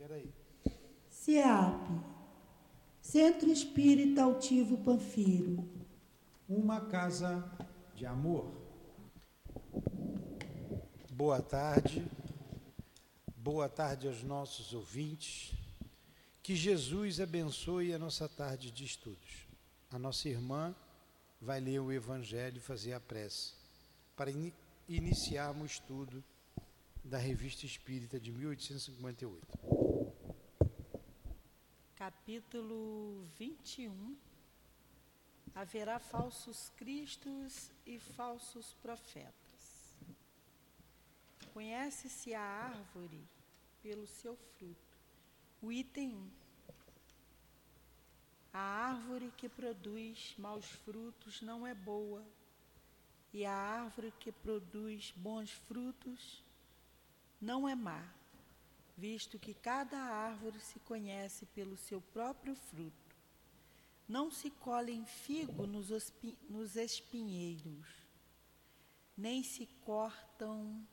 Peraí. CIAP, Centro Espírita Altivo Panfiro. Uma casa de amor. Boa tarde. Boa tarde aos nossos ouvintes. Que Jesus abençoe a nossa tarde de estudos. A nossa irmã vai ler o Evangelho e fazer a prece para in iniciarmos o estudo da Revista Espírita de 1858. Capítulo 21 Haverá falsos cristos e falsos profetas. Conhece-se a árvore pelo seu fruto. O item 1. A árvore que produz maus frutos não é boa, e a árvore que produz bons frutos não é má, visto que cada árvore se conhece pelo seu próprio fruto. Não se colhem figo nos, espinheiros, nem se cortam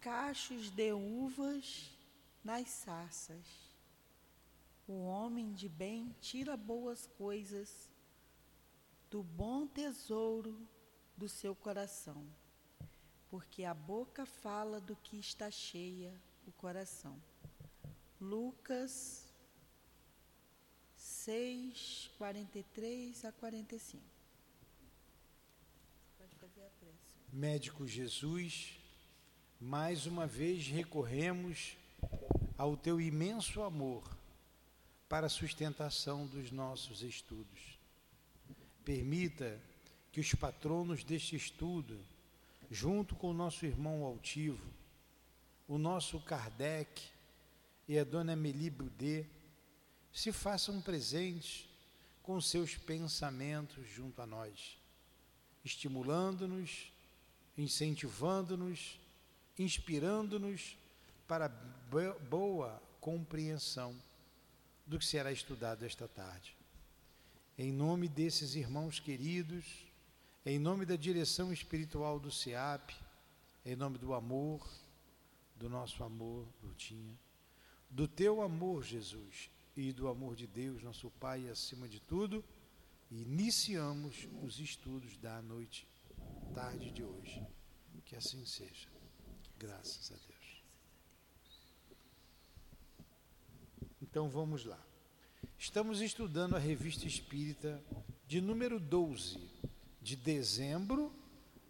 cachos de uvas nas sarças. O homem de bem tira boas coisas do bom tesouro do seu coração, porque a boca fala do que está cheia o coração. Lucas 6, 43 a 45. Pode fazer a prece. Médico Jesus, mais uma vez recorremos ao teu imenso amor para a sustentação dos nossos estudos. Permita que os patronos deste estudo, junto com o nosso irmão altivo, o nosso Kardec e a dona Amélie Boudet, se façam presentes com seus pensamentos junto a nós, estimulando-nos, incentivando-nos, inspirando-nos para boa compreensão do que será estudado esta tarde. Em nome desses irmãos queridos, em nome da direção espiritual do SEAP, em nome do amor, do nosso amor, Lutinha, do teu amor, Jesus, e do amor de Deus, nosso Pai, acima de tudo, iniciamos os estudos da noite, tarde de hoje. Que assim seja. Graças a Deus. Então vamos lá. Estamos estudando a Revista Espírita de número 12, de dezembro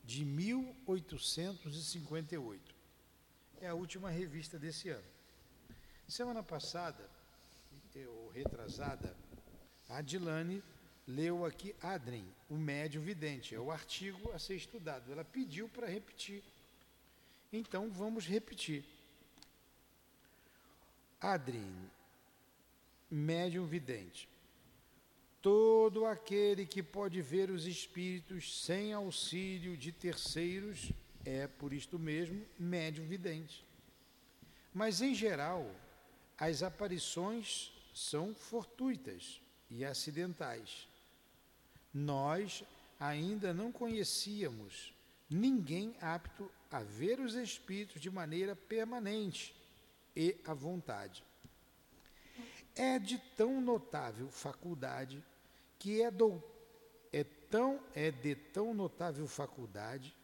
de 1858. É a última revista desse ano. Semana passada, ou retrasada, a Adilane leu aqui Adrien, o médio vidente, é o artigo a ser estudado. Ela pediu para repetir. Então vamos repetir. Adrien, médium vidente. Todo aquele que pode ver os espíritos sem auxílio de terceiros é, por isto mesmo, médium vidente. Mas, em geral, as aparições são fortuitas e acidentais. Nós ainda não conhecíamos ninguém apto a ver os espíritos de maneira permanente e à vontade é de tão notável faculdade que é, do, é, tão, é de tão notável faculdade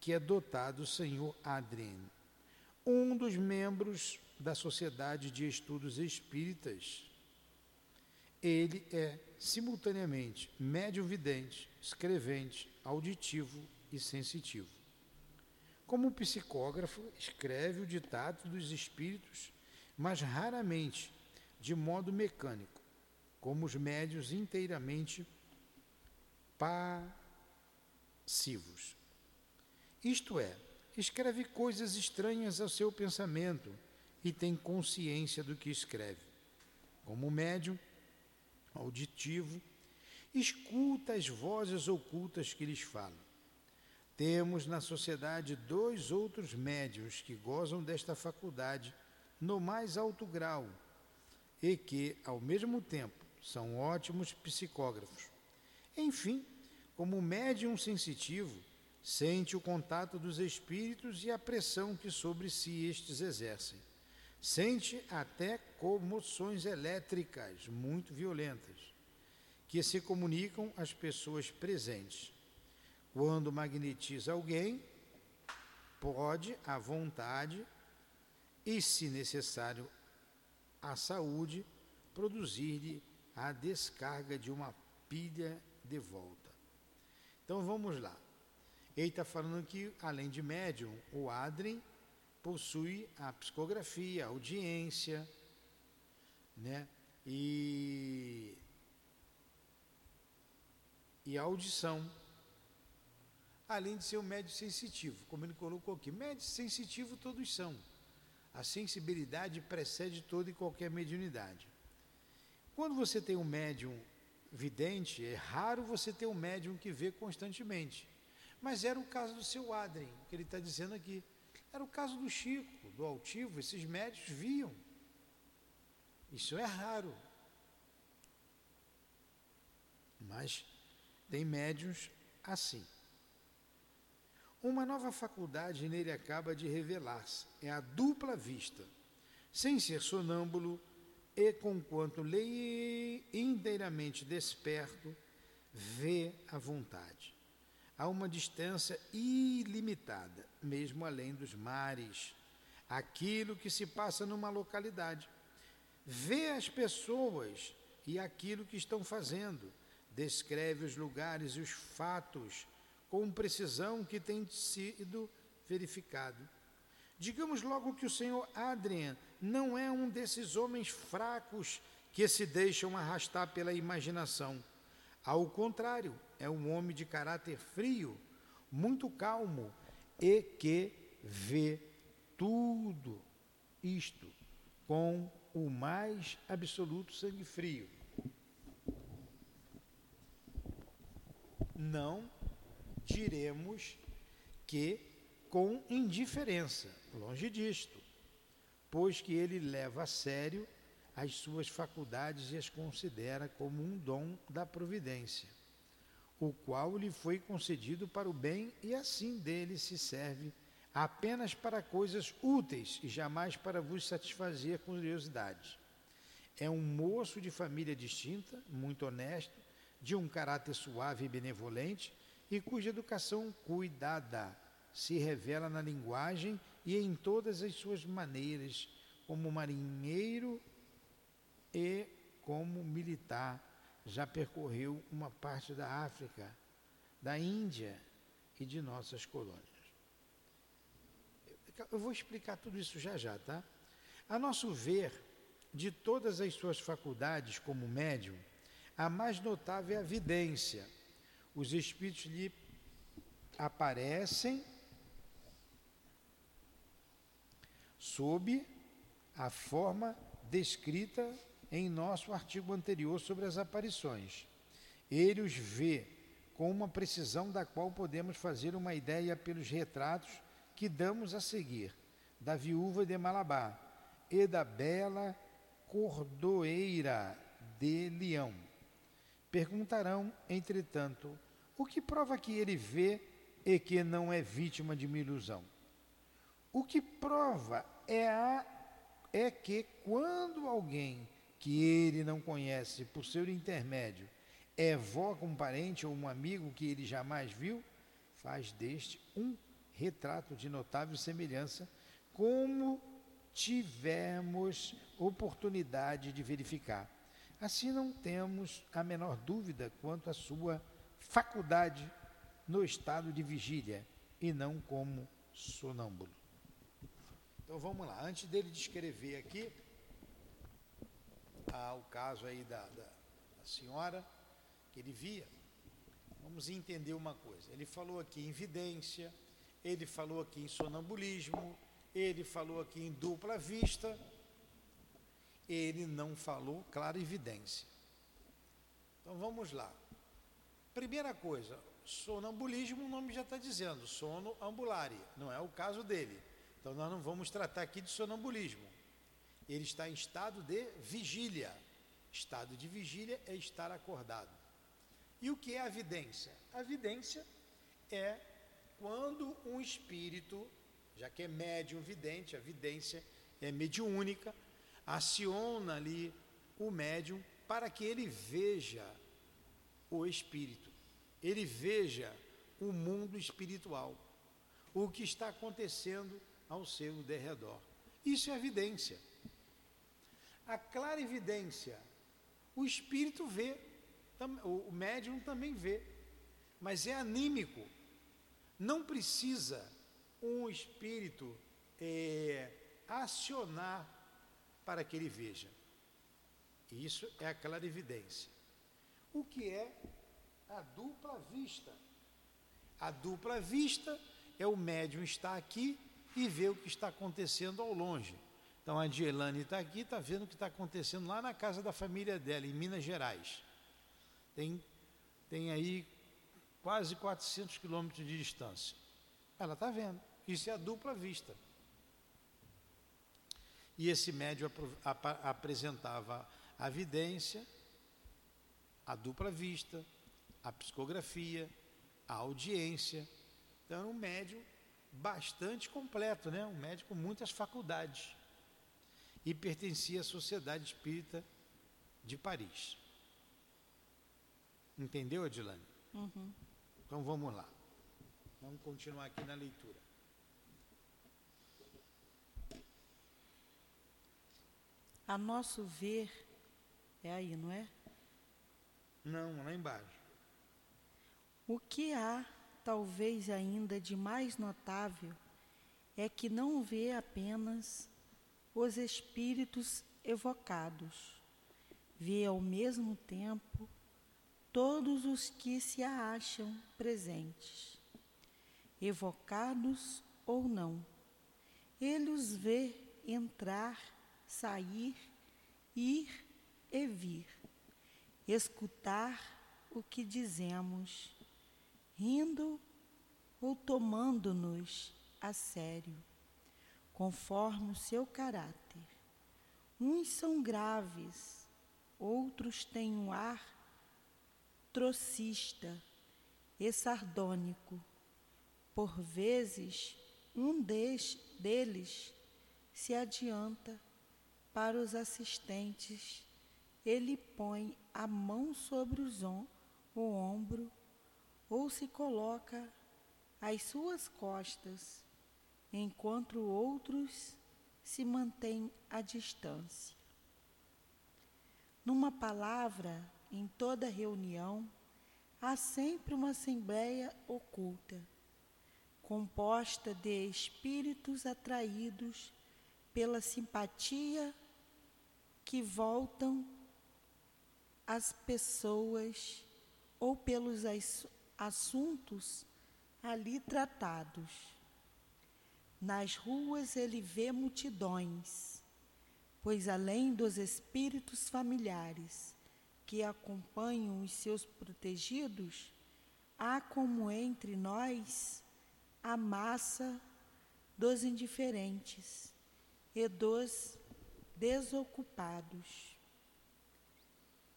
que é dotado o senhor Adrien, um dos membros da Sociedade de Estudos Espíritas. Ele é, simultaneamente, médium vidente, escrevente, auditivo e sensitivo. Como psicógrafo, escreve o ditado dos espíritos mas raramente de modo mecânico, como os médios inteiramente passivos. Isto é, escreve coisas estranhas ao seu pensamento e tem consciência do que escreve. Como médium auditivo, escuta as vozes ocultas que lhes falam. Temos na sociedade dois outros médios que gozam desta faculdade no mais alto grau e que, ao mesmo tempo, são ótimos psicógrafos. Enfim, como médium sensitivo, Sente o contato dos espíritos e a pressão que sobre si estes exercem. Sente até comoções elétricas muito violentas que se comunicam às pessoas presentes. Quando magnetiza alguém, pode, à vontade, e, se necessário, à saúde, produzir-lhe a descarga de uma pilha de volta. Então vamos lá. Ele está falando que, além de médium, o Adrien possui a psicografia, a audiência, né? E, e a audição. Além de ser um médio sensitivo, como ele colocou aqui. Médio sensitivo todos são. A sensibilidade precede toda e qualquer mediunidade. Quando você tem um médium vidente, é raro você ter um médium que vê constantemente. Mas era o caso do seu Adrien, que ele está dizendo aqui. Era o caso do Chico, do Altivo, esses médios viam. Isso é raro. Mas tem médios assim. Uma nova faculdade nele acaba de revelar-se, é a dupla vista. Sem ser sonâmbulo, e conquanto lei inteiramente desperto, vê a vontade. A uma distância ilimitada, mesmo além dos mares, aquilo que se passa numa localidade. Vê as pessoas e aquilo que estão fazendo, descreve os lugares e os fatos com precisão que tem sido verificado. Digamos logo que o senhor Adrian não é um desses homens fracos que se deixam arrastar pela imaginação. Ao contrário, é um homem de caráter frio, muito calmo e que vê tudo isto com o mais absoluto sangue frio. Não diremos que com indiferença, longe disto, pois que ele leva a sério as suas faculdades e as considera como um dom da providência, o qual lhe foi concedido para o bem e assim dele se serve apenas para coisas úteis e jamais para vos satisfazer curiosidades. É um moço de família distinta, muito honesto, de um caráter suave e benevolente, e cuja educação cuidada se revela na linguagem e em todas as suas maneiras, como marinheiro e como militar. Já percorreu uma parte da África, da Índia e de nossas colônias. Eu vou explicar tudo isso já já, tá? A nosso ver, de todas as suas faculdades como médium, a mais notável é a vidência os espíritos lhe aparecem sob a forma descrita em nosso artigo anterior sobre as aparições. Ele os vê com uma precisão da qual podemos fazer uma ideia pelos retratos que damos a seguir da viúva de Malabar e da bela cordoeira de Leão. Perguntarão, entretanto, o que prova que ele vê e que não é vítima de uma ilusão. O que prova é, a, é que quando alguém que ele não conhece por seu intermédio evoca um parente ou um amigo que ele jamais viu, faz deste um retrato de notável semelhança, como tivemos oportunidade de verificar. Assim não temos a menor dúvida quanto à sua faculdade no estado de vigília e não como sonâmbulo. Então vamos lá, antes dele descrever aqui ah, o caso aí da, da, da senhora que ele via, vamos entender uma coisa. Ele falou aqui em vidência, ele falou aqui em sonambulismo, ele falou aqui em dupla vista, ele não falou clara evidência. Então vamos lá. Primeira coisa, sonambulismo, o nome já está dizendo, sono ambulare, não é o caso dele. Então nós não vamos tratar aqui de sonambulismo. Ele está em estado de vigília. Estado de vigília é estar acordado. E o que é a vidência? A vidência é quando um espírito, já que é médium vidente, a vidência é mediúnica, aciona ali o médium para que ele veja o espírito, ele veja o mundo espiritual, o que está acontecendo ao seu derredor. Isso é evidência. A clara evidência, o espírito vê, o médium também vê, mas é anímico. Não precisa um espírito é, acionar para que ele veja. Isso é a clara evidência. O que é a dupla vista? A dupla vista é o médium estar aqui e ver o que está acontecendo ao longe. Então a Dielane está aqui, está vendo o que está acontecendo lá na casa da família dela, em Minas Gerais. Tem, tem aí quase 400 quilômetros de distância. Ela está vendo. Isso é a dupla vista. E esse médium ap apresentava a vidência, a dupla vista, a psicografia, a audiência. Então, é um médium bastante completo, né? um médico com muitas faculdades. E pertencia à Sociedade Espírita de Paris. Entendeu, Adilane? Uhum. Então vamos lá. Vamos continuar aqui na leitura. A nosso ver, é aí, não é? Não, lá embaixo. O que há, talvez ainda de mais notável, é que não vê apenas os espíritos evocados, vê ao mesmo tempo todos os que se acham presentes, evocados ou não. Ele os vê entrar sair, ir e vir, escutar o que dizemos, rindo ou tomando-nos a sério, conforme o seu caráter. Uns são graves, outros têm um ar trocista e sardônico. Por vezes, um deles se adianta para os assistentes, ele põe a mão sobre on, o ombro ou se coloca às suas costas, enquanto outros se mantêm à distância. Numa palavra, em toda reunião, há sempre uma assembleia oculta, composta de espíritos atraídos pela simpatia que voltam as pessoas ou pelos assuntos ali tratados. Nas ruas ele vê multidões, pois além dos espíritos familiares que acompanham os seus protegidos, há como entre nós a massa dos indiferentes e dos desocupados.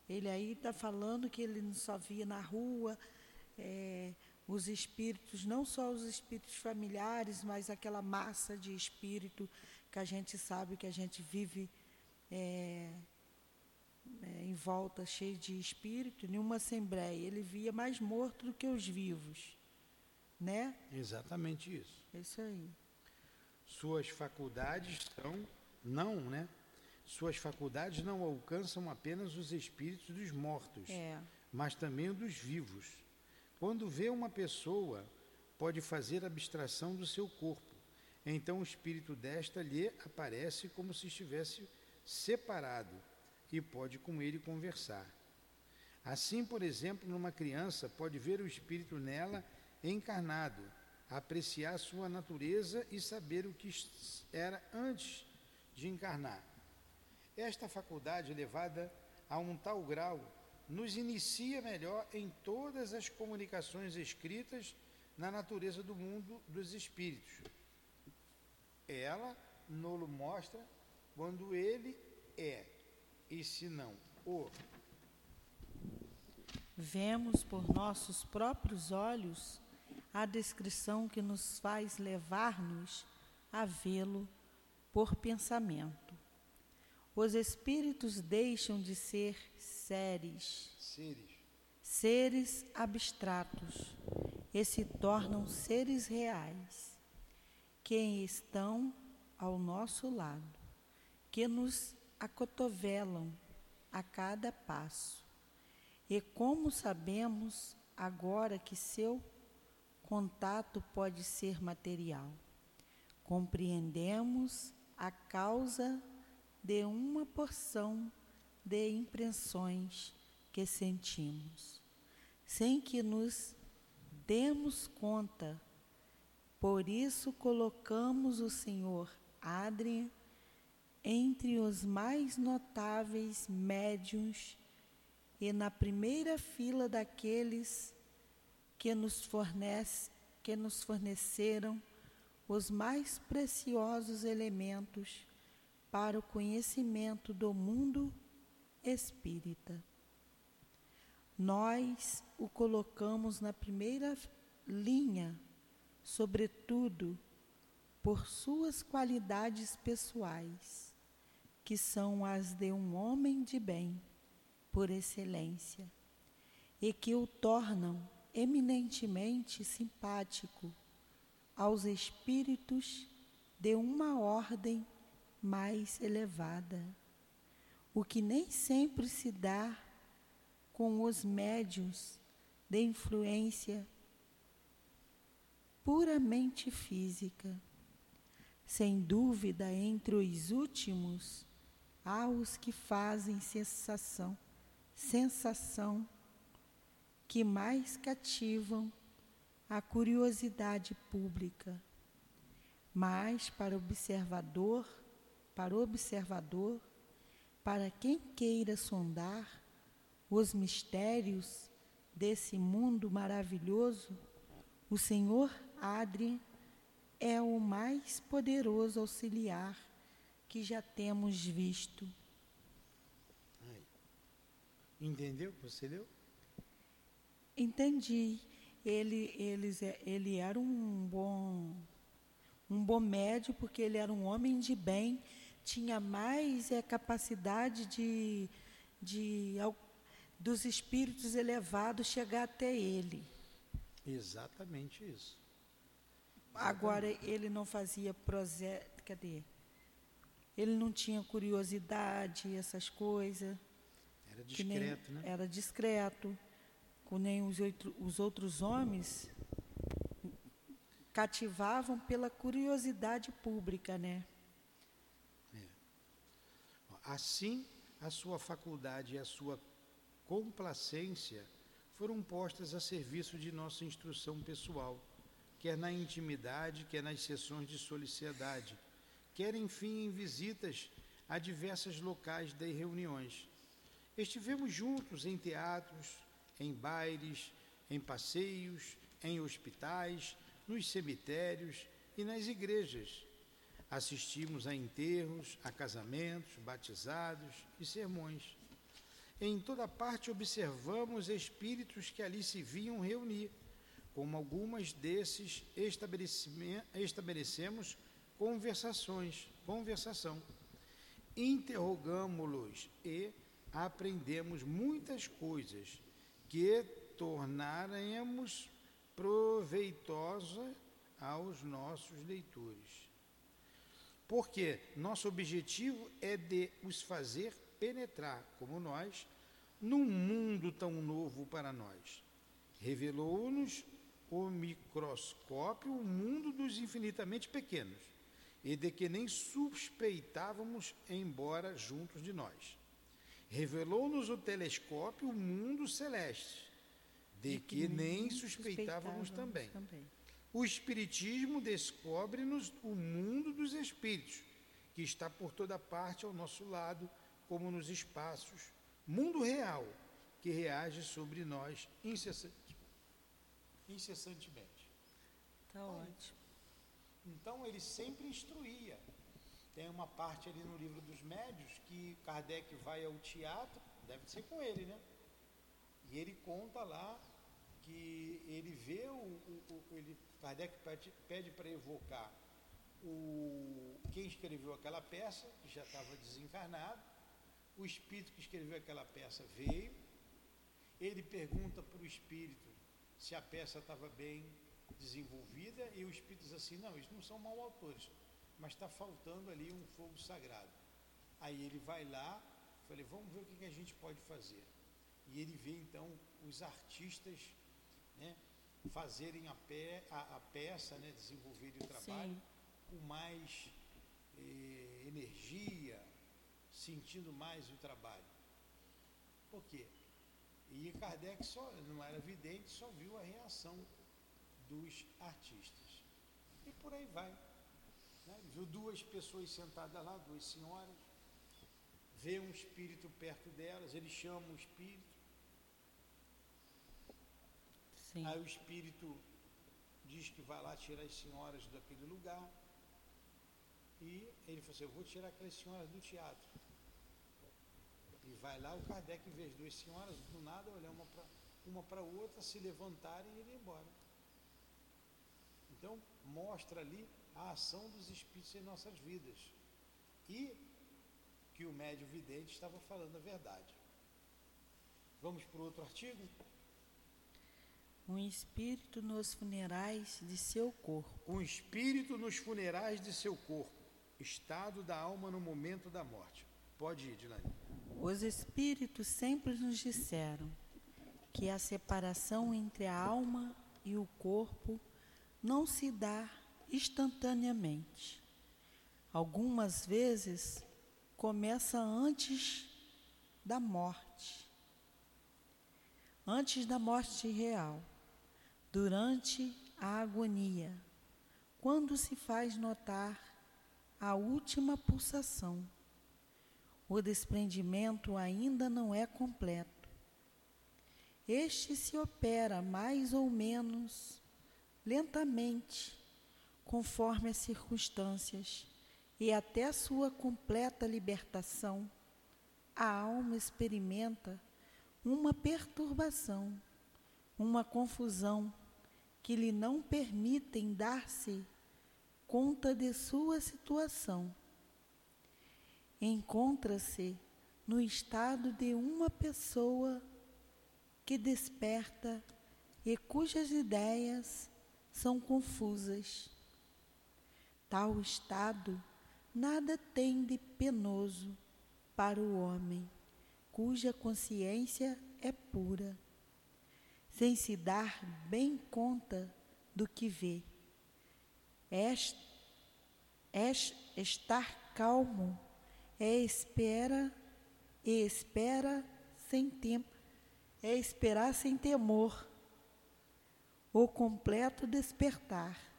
Ele aí está falando que ele só via na rua é, os espíritos, não só os espíritos familiares, mas aquela massa de espírito que a gente sabe que a gente vive é, é, em volta cheio de espírito, nenhuma assembleia. Ele via mais morto do que os vivos. Né? Exatamente isso. Isso aí. Suas faculdades são, não, né? Suas faculdades não alcançam apenas os espíritos dos mortos, é. mas também os dos vivos. Quando vê uma pessoa, pode fazer abstração do seu corpo. Então o espírito desta lhe aparece como se estivesse separado e pode com ele conversar. Assim, por exemplo, numa criança, pode ver o espírito nela encarnado, apreciar sua natureza e saber o que era antes de encarnar. Esta faculdade elevada a um tal grau nos inicia melhor em todas as comunicações escritas na natureza do mundo dos espíritos. Ela nos mostra quando ele é, e se não o. Vemos por nossos próprios olhos a descrição que nos faz levar-nos a vê-lo por pensamento. Os espíritos deixam de ser seres, Seres. seres abstratos, e se tornam seres reais, que estão ao nosso lado, que nos acotovelam a cada passo. E como sabemos agora que seu contato pode ser material, compreendemos a causa de uma porção de impressões que sentimos, sem que nos demos conta. Por isso colocamos o Senhor Adrien entre os mais notáveis médiuns e na primeira fila daqueles que nos, fornece, que nos forneceram os mais preciosos elementos para o conhecimento do mundo espírita. Nós o colocamos na primeira linha, sobretudo por suas qualidades pessoais, que são as de um homem de bem, por excelência, e que o tornam eminentemente simpático aos espíritos de uma ordem mais elevada, o que nem sempre se dá com os médios de influência puramente física. Sem dúvida, entre os últimos, há os que fazem sensação, sensação que mais cativam a curiosidade pública. Mas para observador, para observador, para quem queira sondar os mistérios desse mundo maravilhoso, o Senhor Adrien é o mais poderoso auxiliar que já temos visto. Entendeu? Você leu? Entendi. Ele, eles, ele era um bom, um bom médio, porque ele era um homem de bem, tinha mais é, capacidade de, de, dos espíritos elevados chegar até ele. Exatamente isso. Agora, ele não fazia projeto, cadê? Ele não tinha curiosidade, essas coisas. Era discreto, nem, né? Era discreto. Nem os, outro, os outros homens cativavam pela curiosidade pública, né? É. Assim, a sua faculdade e a sua complacência foram postas a serviço de nossa instrução pessoal, quer na intimidade, quer nas sessões de sociedade, quer, enfim, em visitas a diversos locais de reuniões. Estivemos juntos em teatros, em bailes, em passeios, em hospitais, nos cemitérios e nas igrejas. Assistimos a enterros, a casamentos, batizados e sermões. Em toda parte observamos espíritos que ali se vinham reunir. Como algumas desses estabelecemos conversações, conversação. Interrogamos-los e aprendemos muitas coisas que tornaremos proveitosa aos nossos leitores. Porque nosso objetivo é de os fazer penetrar, como nós, num mundo tão novo para nós. Revelou-nos o microscópio o mundo dos infinitamente pequenos, e de que nem suspeitávamos, embora juntos de nós. Revelou-nos o telescópio o mundo celeste, de que, que nem suspeitávamos, suspeitávamos também. também. O Espiritismo descobre-nos o mundo dos espíritos, que está por toda parte ao nosso lado, como nos espaços, mundo real, que reage sobre nós incessante, incessantemente. Está ótimo. Então ele sempre instruía. Tem uma parte ali no livro dos médios que Kardec vai ao teatro, deve ser com ele, né? E ele conta lá que ele vê o, o, o ele Kardec pede, para evocar o quem escreveu aquela peça, que já estava desencarnado, o espírito que escreveu aquela peça veio, ele pergunta para o espírito se a peça estava bem desenvolvida e o espírito diz assim: não, eles não são mal autores, mas está faltando ali um fogo sagrado. Aí ele vai lá, falei, vamos ver o que, que a gente pode fazer. E ele vê então os artistas né, fazerem a, a, a peça, né, desenvolverem o trabalho Sim. com mais eh, energia, sentindo mais o trabalho. Por quê? E Kardec só não era vidente, só viu a reação dos artistas. E por aí vai. Né? Viu duas pessoas sentadas lá, duas senhoras, vê um espírito perto delas, ele chama o espírito. Sim. Aí o espírito diz que vai lá tirar as senhoras daquele lugar. E ele falou assim, eu vou tirar aquelas senhoras do teatro. E vai lá, o Kardec vê as duas senhoras, do nada, olhar uma para uma para outra, se levantarem e ir embora. Então, mostra ali a ação dos espíritos em nossas vidas. E que o médio vidente estava falando a verdade. Vamos para o outro artigo? Um espírito nos funerais de seu corpo. Um espírito nos funerais de seu corpo. Estado da alma no momento da morte. Pode ir, Dilane. Os espíritos sempre nos disseram que a separação entre a alma e o corpo não se dá instantaneamente. Algumas vezes começa antes da morte, antes da morte real, durante a agonia, quando se faz notar a última pulsação. O desprendimento ainda não é completo. Este se opera mais ou menos lentamente, conforme as circunstâncias, e até sua completa libertação, a alma experimenta uma perturbação, uma confusão que lhe não permitem dar-se conta de sua situação. Encontra-se no estado de uma pessoa que desperta e cujas ideias são confusas. Tal estado nada tem de penoso para o homem, cuja consciência é pura, sem se dar bem conta do que vê. Est, est, estar calmo é espera e espera sem tempo, é esperar sem temor o completo despertar.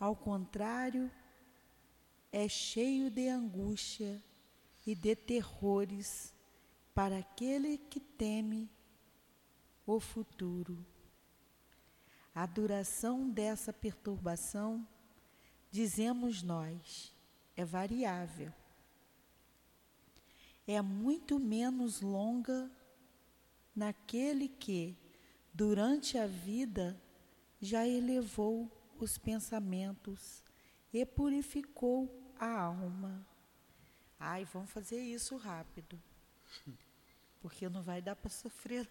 Ao contrário, é cheio de angústia e de terrores para aquele que teme o futuro. A duração dessa perturbação, dizemos nós, é variável. É muito menos longa naquele que, durante a vida, já elevou os pensamentos e purificou a alma. Ai, vamos fazer isso rápido, porque não vai dar para sofrer.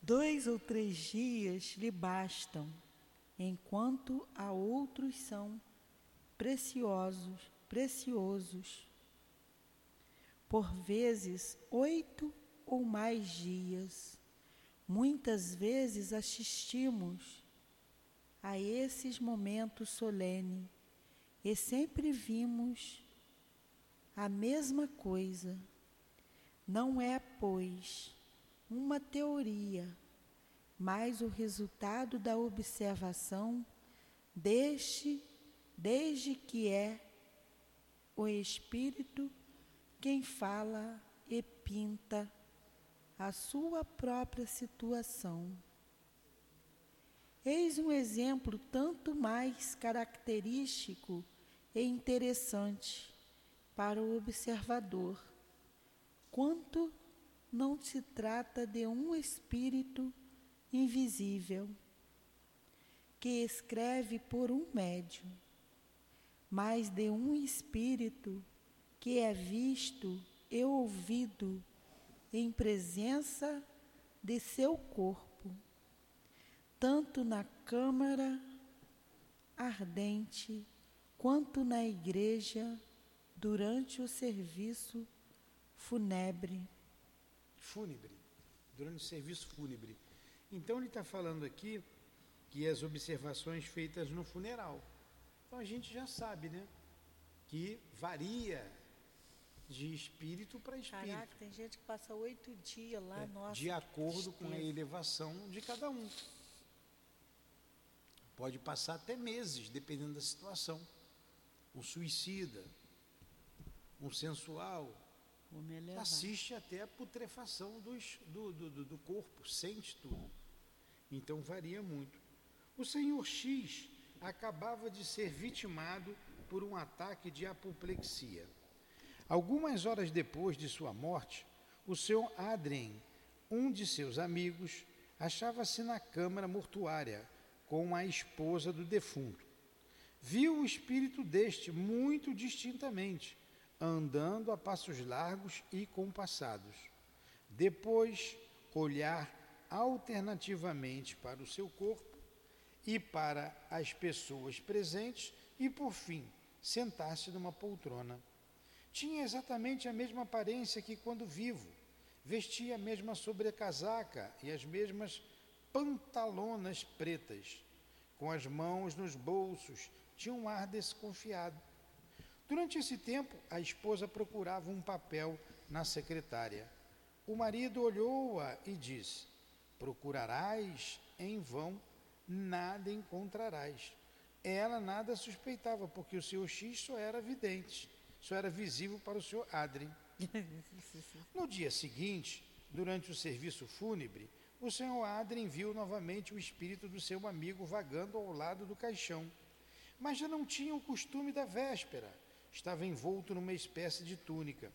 Dois ou três dias lhe bastam, enquanto a outros são preciosos, preciosos. Por vezes, oito ou mais dias Muitas vezes assistimos a esses momentos solenes e sempre vimos a mesma coisa. Não é, pois, uma teoria, mas o resultado da observação deste, desde que é o Espírito quem fala e pinta a sua própria situação. Eis um exemplo tanto mais característico e interessante para o observador, quanto não se trata de um espírito invisível, que escreve por um médium, mas de um espírito que é visto e ouvido em presença de seu corpo, tanto na câmara ardente quanto na igreja durante o serviço fúnebre. Fúnebre, durante o serviço fúnebre. Então ele está falando aqui que as observações feitas no funeral. Então a gente já sabe, né? Que varia de espírito para espírito. Caraca, tem gente que passa oito dias lá, é, nossa. De acordo com a elevação de cada um. Pode passar até meses, dependendo da situação. Um suicida, um sensual, assiste até a putrefação dos, do, do, do corpo, sente tudo. Então varia muito. O senhor X acabava de ser vitimado por um ataque de apoplexia. Algumas horas depois de sua morte, o senhor Adrien, um de seus amigos, achava-se na câmara mortuária com a esposa do defunto. Viu o espírito deste muito distintamente, andando a passos largos e compassados. Depois, olhar alternativamente para o seu corpo e para as pessoas presentes e, por fim, sentar-se numa poltrona. Tinha exatamente a mesma aparência que quando vivo. Vestia a mesma sobrecasaca e as mesmas pantalonas pretas. Com as mãos nos bolsos, tinha um ar desconfiado. Durante esse tempo, a esposa procurava um papel na secretária. O marido olhou-a e disse: Procurarás em vão, nada encontrarás. Ela nada suspeitava, porque o seu X só era vidente só era visível para o senhor Adrien. No dia seguinte, durante o serviço fúnebre, o senhor Adrien viu novamente o espírito do seu amigo vagando ao lado do caixão. Mas já não tinha o costume da véspera. Estava envolto numa espécie de túnica.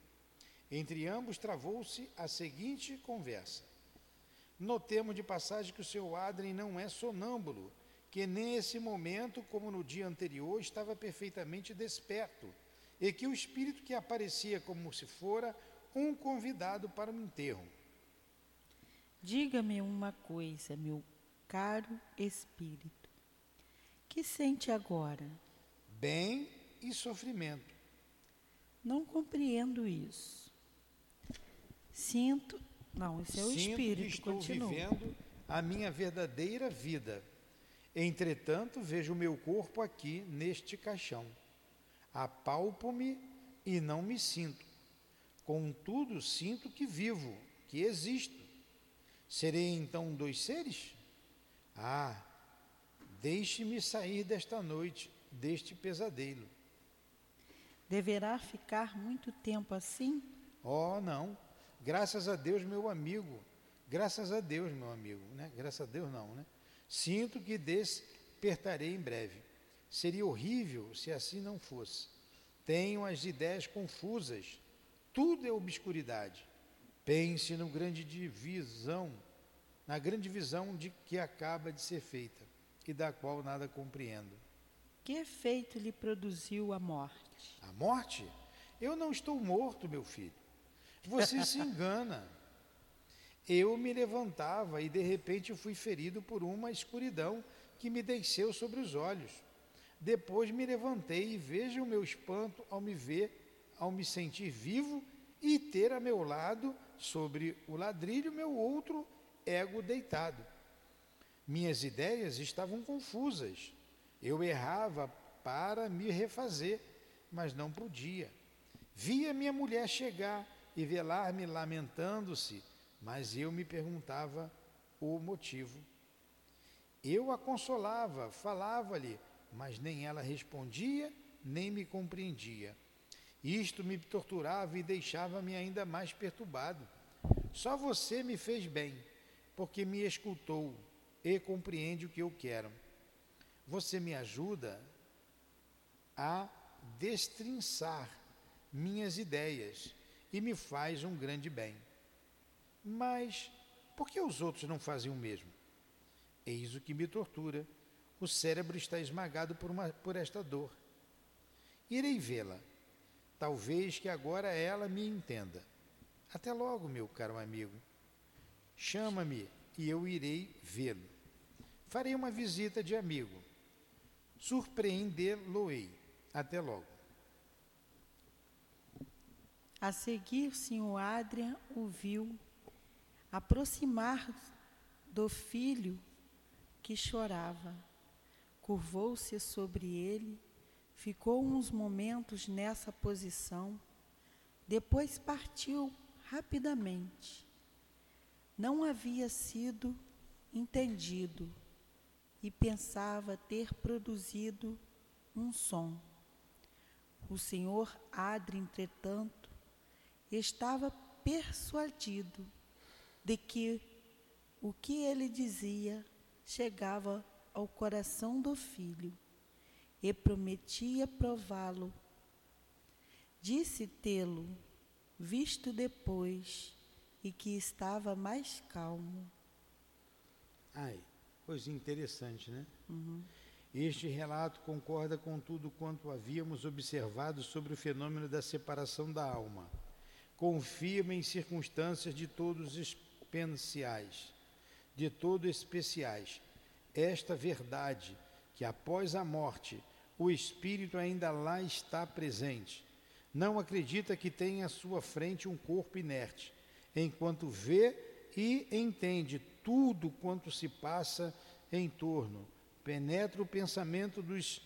Entre ambos travou-se a seguinte conversa. Notemos de passagem que o seu Adrien não é sonâmbulo, que nesse momento, como no dia anterior, estava perfeitamente desperto e que o espírito que aparecia como se fora um convidado para um enterro. Diga-me uma coisa, meu caro espírito. Que sente agora? Bem e sofrimento. Não compreendo isso. Sinto. Não, esse é o Sinto espírito. Que estou continua. vivendo a minha verdadeira vida. Entretanto, vejo o meu corpo aqui neste caixão. Apalpo-me e não me sinto. Contudo, sinto que vivo, que existo. Serei então dois seres? Ah, deixe-me sair desta noite, deste pesadelo. Deverá ficar muito tempo assim? Oh, não. Graças a Deus, meu amigo. Graças a Deus, meu amigo, né? Graças a Deus não, né? Sinto que despertarei em breve. Seria horrível se assim não fosse. Tenho as ideias confusas. Tudo é obscuridade. Pense no grande divisão, na grande visão de que acaba de ser feita e da qual nada compreendo. Que efeito lhe produziu a morte? A morte? Eu não estou morto, meu filho. Você se engana. Eu me levantava e de repente fui ferido por uma escuridão que me desceu sobre os olhos. Depois me levantei e veja o meu espanto ao me ver, ao me sentir vivo e ter a meu lado, sobre o ladrilho, meu outro ego deitado. Minhas ideias estavam confusas. Eu errava para me refazer, mas não podia. Via minha mulher chegar e velar-me lamentando-se, mas eu me perguntava o motivo. Eu a consolava, falava-lhe, mas nem ela respondia, nem me compreendia. Isto me torturava e deixava-me ainda mais perturbado. Só você me fez bem, porque me escutou e compreende o que eu quero. Você me ajuda a destrinçar minhas ideias e me faz um grande bem. Mas por que os outros não fazem o mesmo? Eis o que me tortura. O cérebro está esmagado por, uma, por esta dor. Irei vê-la. Talvez que agora ela me entenda. Até logo, meu caro amigo. Chama-me e eu irei vê-lo. Farei uma visita de amigo. Surpreendê-lo-ei. Até logo. A seguir, senhor Adrian o viu aproximar do filho que chorava. Curvou-se sobre ele Ficou uns momentos nessa posição, depois partiu rapidamente. Não havia sido entendido e pensava ter produzido um som. O senhor Adre, entretanto, estava persuadido de que o que ele dizia chegava ao coração do filho e prometia prová-lo. Disse tê-lo visto depois e que estava mais calmo. Ai, coisa interessante, né? Uhum. Este relato concorda com tudo quanto havíamos observado sobre o fenômeno da separação da alma. Confirma em circunstâncias de todos exponenciais, de todo especiais, esta verdade que após a morte o espírito ainda lá está presente. Não acredita que tem à sua frente um corpo inerte, enquanto vê e entende tudo quanto se passa em torno, penetra o pensamento dos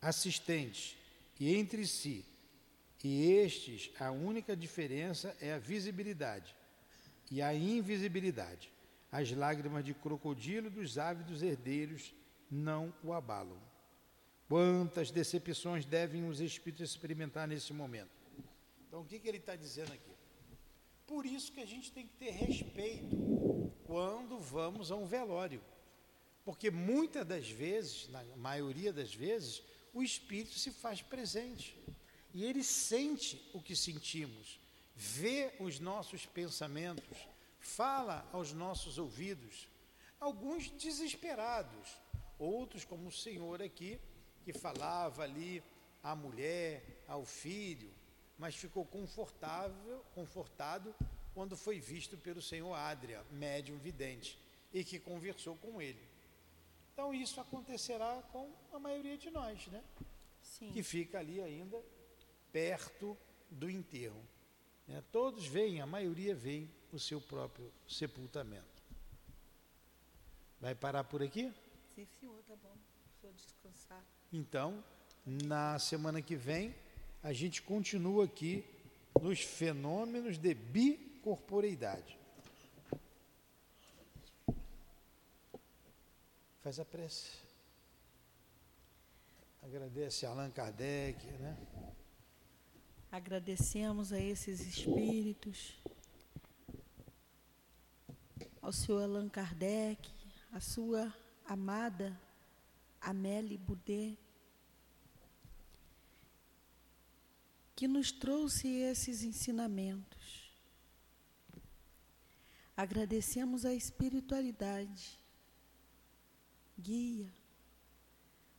assistentes e entre si. E estes, a única diferença é a visibilidade e a invisibilidade. As lágrimas de crocodilo dos ávidos herdeiros não o abalam. Quantas decepções devem os espíritos experimentar nesse momento? Então, o que, que ele está dizendo aqui? Por isso que a gente tem que ter respeito quando vamos a um velório. Porque muitas das vezes, na maioria das vezes, o espírito se faz presente. E ele sente o que sentimos, vê os nossos pensamentos, fala aos nossos ouvidos. Alguns desesperados, outros, como o Senhor aqui, que falava ali à mulher, ao filho, mas ficou confortável, confortado quando foi visto pelo senhor Adria, médium vidente, e que conversou com ele. Então isso acontecerá com a maioria de nós, né? Sim. Que fica ali ainda perto do enterro. Né? Todos veem, a maioria vem o seu próprio sepultamento. Vai parar por aqui? Sim, senhor, tá bom. Vou descansar. Então, na semana que vem, a gente continua aqui nos fenômenos de bicorporeidade. Faz a prece. Agradece Allan Kardec, né? Agradecemos a esses espíritos, ao senhor Allan Kardec, a sua amada Amélie Boudet, que nos trouxe esses ensinamentos. Agradecemos a espiritualidade, guia,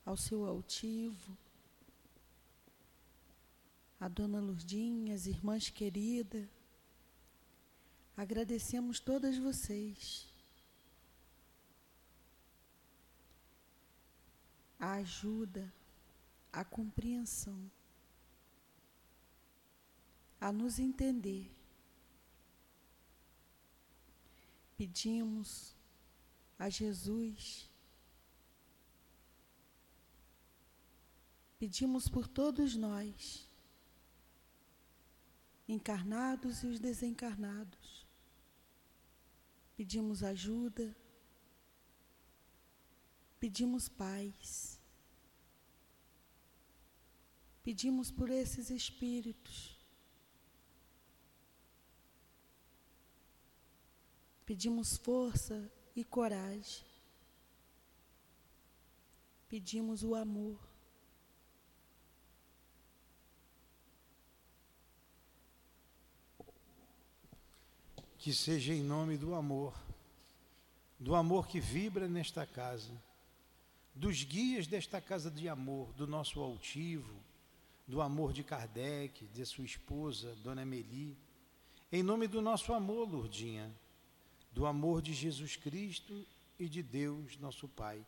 ao seu altivo, a dona Lurdinha, as irmãs queridas. Agradecemos todas vocês. A ajuda, a compreensão, a nos entender. Pedimos a Jesus, pedimos por todos nós, encarnados e os desencarnados, pedimos ajuda Pedimos paz. Pedimos por esses espíritos. Pedimos força e coragem. Pedimos o amor. Que seja em nome do amor do amor que vibra nesta casa, dos guias desta casa de amor, do nosso altivo, do amor de Kardec, de sua esposa, Dona Emeli, em nome do nosso amor, Lourdinha, do amor de Jesus Cristo e de Deus, nosso Pai.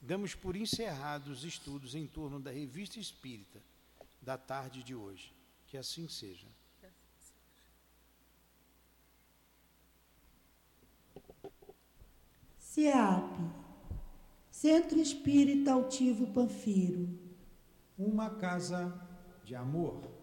Damos por encerrados os estudos em torno da Revista Espírita da tarde de hoje. Que assim seja. CEAP, Centro Espírita Altivo Panfiro. Uma casa de amor.